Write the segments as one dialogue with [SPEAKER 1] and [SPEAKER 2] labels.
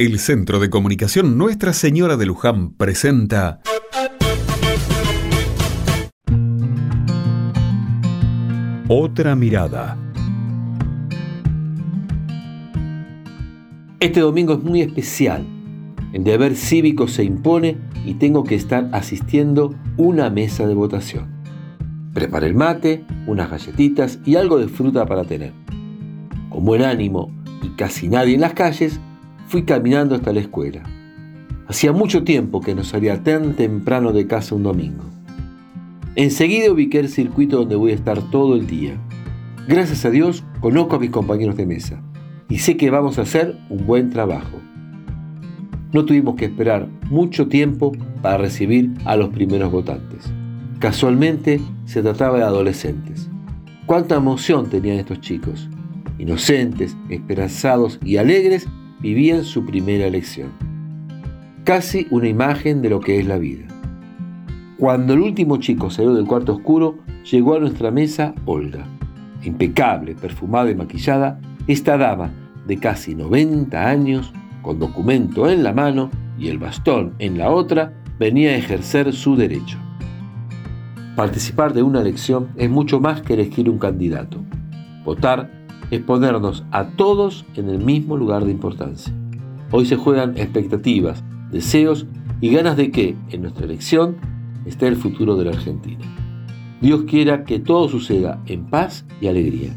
[SPEAKER 1] El Centro de Comunicación Nuestra Señora de Luján presenta Otra mirada.
[SPEAKER 2] Este domingo es muy especial. El deber cívico se impone y tengo que estar asistiendo una mesa de votación. Preparé el mate, unas galletitas y algo de fruta para tener. Con buen ánimo y casi nadie en las calles, fui caminando hasta la escuela. Hacía mucho tiempo que no salía tan temprano de casa un domingo. Enseguida ubiqué el circuito donde voy a estar todo el día. Gracias a Dios conozco a mis compañeros de mesa y sé que vamos a hacer un buen trabajo. No tuvimos que esperar mucho tiempo para recibir a los primeros votantes. Casualmente se trataba de adolescentes. Cuánta emoción tenían estos chicos, inocentes, esperanzados y alegres vivían su primera elección. Casi una imagen de lo que es la vida. Cuando el último chico salió del cuarto oscuro, llegó a nuestra mesa Olga. Impecable, perfumada y maquillada, esta dama de casi 90 años, con documento en la mano y el bastón en la otra, venía a ejercer su derecho. Participar de una elección es mucho más que elegir un candidato. Votar es ponernos a todos en el mismo lugar de importancia. Hoy se juegan expectativas, deseos y ganas de que, en nuestra elección, esté el futuro de la Argentina. Dios quiera que todo suceda en paz y alegría.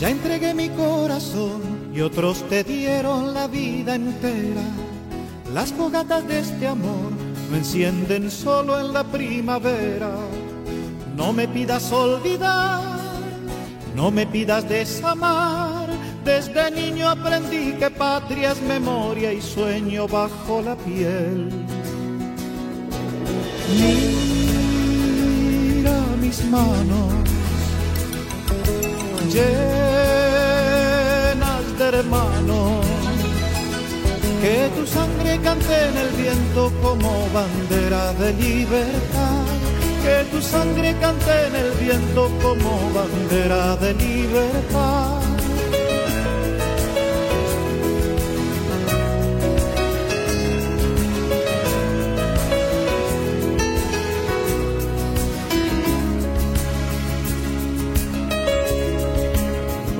[SPEAKER 3] Ya entregué mi corazón y otros te dieron la vida entera. Las fogatas de este amor no encienden solo en la primavera. No me pidas olvidar, no me pidas desamar. Desde niño aprendí que patria es memoria y sueño bajo la piel. Mira mis manos Que tu sangre cante en el viento como bandera de libertad. Que tu sangre cante en el viento como bandera de libertad.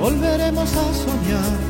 [SPEAKER 3] Volveremos a soñar,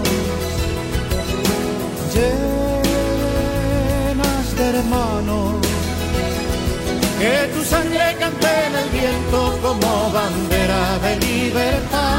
[SPEAKER 3] hermanos. Que tu sangre cante en el viento como bandera de libertad.